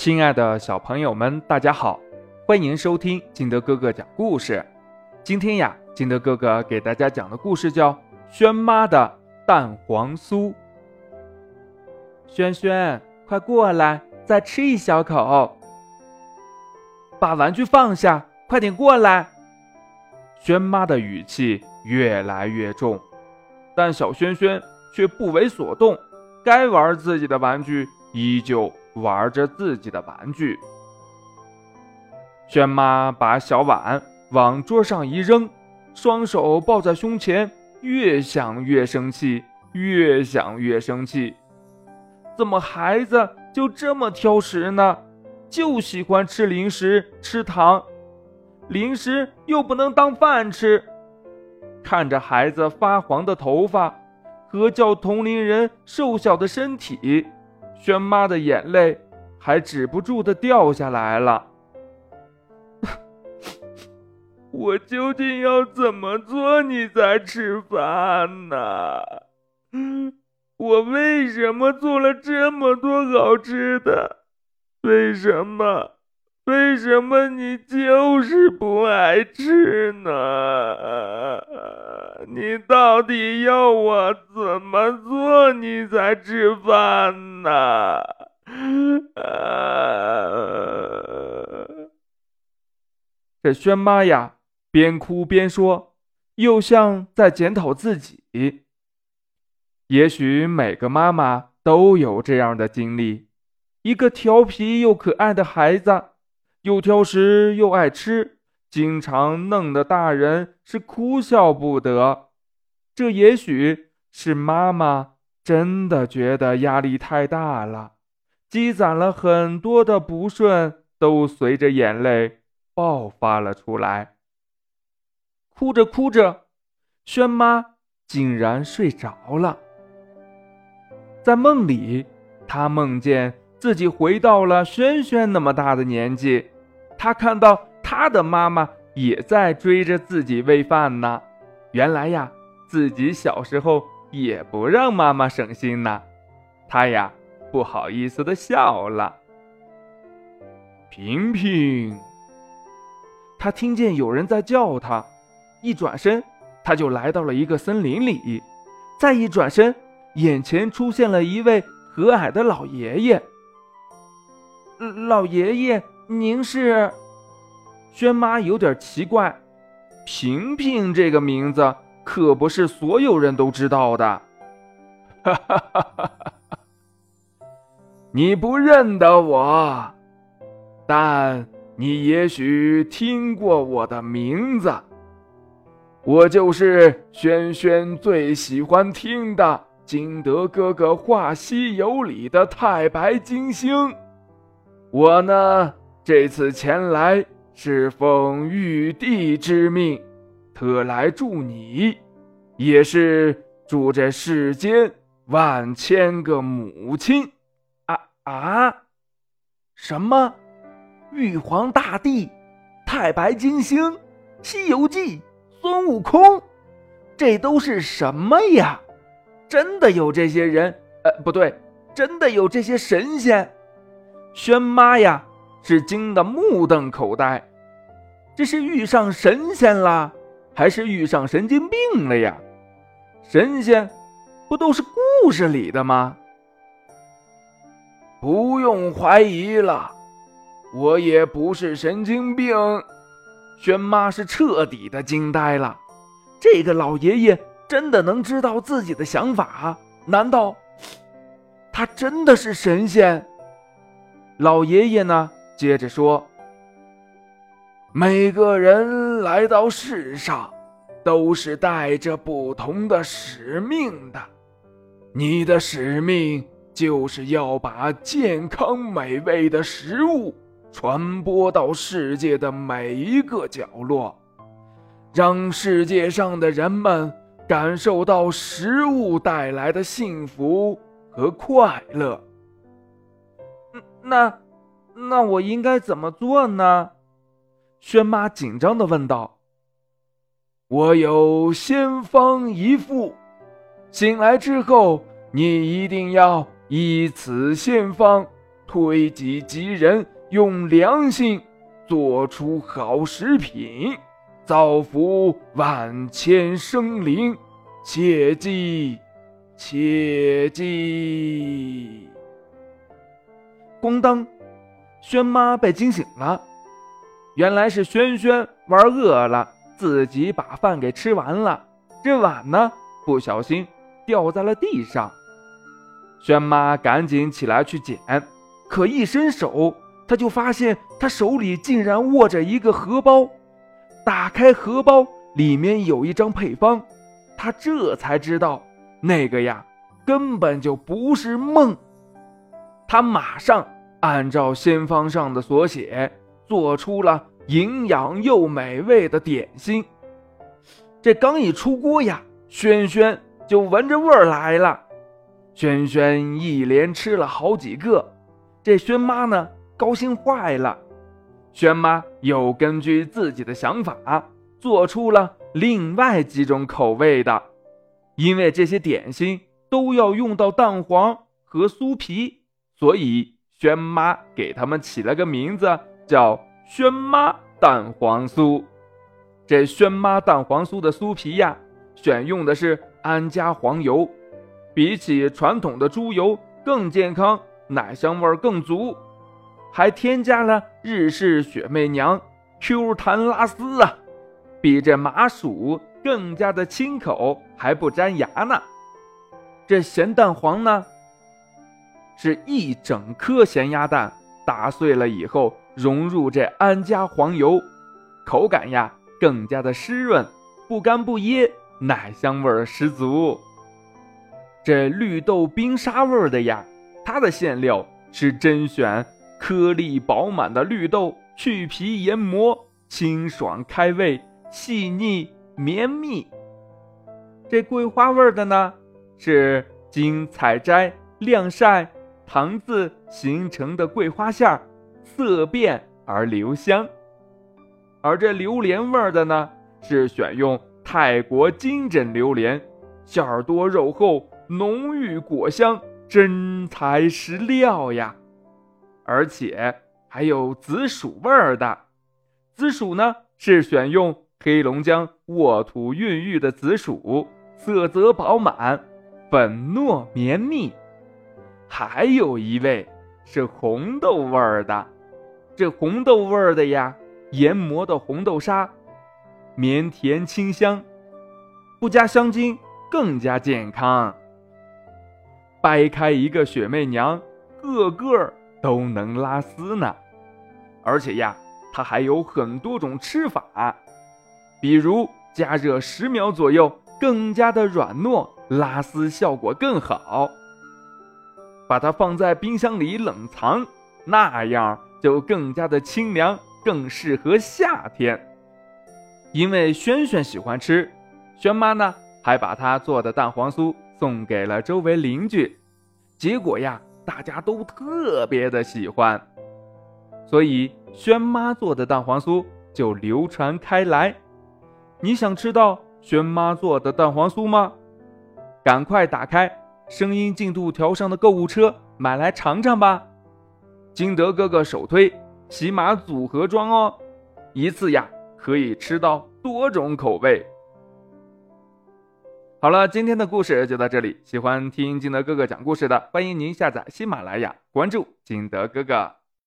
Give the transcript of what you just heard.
亲爱的小朋友们，大家好，欢迎收听金德哥哥讲故事。今天呀，金德哥哥给大家讲的故事叫《轩妈的蛋黄酥》。轩轩，快过来，再吃一小口。把玩具放下，快点过来。轩妈的语气越来越重，但小轩轩却不为所动，该玩自己的玩具依旧。玩着自己的玩具，轩妈把小碗往桌上一扔，双手抱在胸前，越想越生气，越想越生气。怎么孩子就这么挑食呢？就喜欢吃零食、吃糖，零食又不能当饭吃。看着孩子发黄的头发和叫同龄人瘦小的身体。轩妈的眼泪还止不住的掉下来了。我究竟要怎么做你才吃饭呢？我为什么做了这么多好吃的？为什么？为什么你就是不爱吃呢？你到底要我怎么做你才吃饭呢？这轩妈呀，边哭边说，又像在检讨自己。也许每个妈妈都有这样的经历：一个调皮又可爱的孩子。又挑食又爱吃，经常弄得大人是哭笑不得。这也许是妈妈真的觉得压力太大了，积攒了很多的不顺，都随着眼泪爆发了出来。哭着哭着，轩妈竟然睡着了。在梦里，她梦见。自己回到了轩轩那么大的年纪，他看到他的妈妈也在追着自己喂饭呢。原来呀，自己小时候也不让妈妈省心呢。他呀，不好意思的笑了。平平，他听见有人在叫他，一转身，他就来到了一个森林里。再一转身，眼前出现了一位和蔼的老爷爷。老爷爷，您是？轩妈有点奇怪，平平这个名字可不是所有人都知道的。哈哈哈哈哈！你不认得我，但你也许听过我的名字。我就是轩轩最喜欢听的金德哥哥画西游里的太白金星。我呢，这次前来是奉玉帝之命，特来助你，也是助这世间万千个母亲。啊啊！什么？玉皇大帝、太白金星、西游记、孙悟空，这都是什么呀？真的有这些人？呃，不对，真的有这些神仙？轩妈呀，是惊得目瞪口呆，这是遇上神仙了，还是遇上神经病了呀？神仙不都是故事里的吗？不用怀疑了，我也不是神经病。轩妈是彻底的惊呆了，这个老爷爷真的能知道自己的想法？难道他真的是神仙？老爷爷呢？接着说：“每个人来到世上，都是带着不同的使命的。你的使命就是要把健康美味的食物传播到世界的每一个角落，让世界上的人们感受到食物带来的幸福和快乐。”那，那我应该怎么做呢？轩妈紧张的问道。我有仙方一副，醒来之后，你一定要依此仙方，推己及人，用良心做出好食品，造福万千生灵，切记，切记！咣当，轩妈被惊醒了，原来是轩轩玩饿了，自己把饭给吃完了，这碗呢，不小心掉在了地上。轩妈赶紧起来去捡。可一伸手，他就发现他手里竟然握着一个荷包。打开荷包，里面有一张配方，他这才知道，那个呀根本就不是梦。他马上按照先方上的所写，做出了营养又美味的点心。这刚一出锅呀，轩轩就闻着味儿来了。轩轩一连吃了好几个。这轩妈呢，高兴坏了。轩妈又根据自己的想法，做出了另外几种口味的。因为这些点心都要用到蛋黄和酥皮，所以轩妈给他们起了个名字，叫“轩妈蛋黄酥”。这轩妈蛋黄酥的酥皮呀，选用的是安佳黄油，比起传统的猪油更健康。奶香味更足，还添加了日式雪媚娘 Q 弹拉丝啊，比这麻薯更加的清口，还不粘牙呢。这咸蛋黄呢，是一整颗咸鸭蛋打碎了以后融入这安佳黄油，口感呀更加的湿润，不干不噎，奶香味儿十足。这绿豆冰沙味儿的呀。它的馅料是甄选颗粒饱满的绿豆，去皮研磨，清爽开胃，细腻绵密。这桂花味儿的呢，是经采摘晾晒糖渍形成的桂花馅儿，色变而留香。而这榴莲味的呢，是选用泰国金枕榴莲，馅儿多肉厚，浓郁果香。真材实料呀，而且还有紫薯味儿的。紫薯呢是选用黑龙江沃土孕育的紫薯，色泽饱满，粉糯绵密。还有一位是红豆味儿的，这红豆味儿的呀，研磨的红豆沙，绵甜清香，不加香精更加健康。掰开一个雪媚娘，个个都能拉丝呢。而且呀，它还有很多种吃法，比如加热十秒左右，更加的软糯，拉丝效果更好。把它放在冰箱里冷藏，那样就更加的清凉，更适合夏天。因为轩轩喜欢吃，轩妈呢还把她做的蛋黄酥。送给了周围邻居，结果呀，大家都特别的喜欢，所以轩妈做的蛋黄酥就流传开来。你想吃到轩妈做的蛋黄酥吗？赶快打开声音进度条上的购物车，买来尝尝吧。金德哥哥首推喜马组合装哦，一次呀可以吃到多种口味。好了，今天的故事就到这里。喜欢听金德哥哥讲故事的，欢迎您下载喜马拉雅，关注金德哥哥。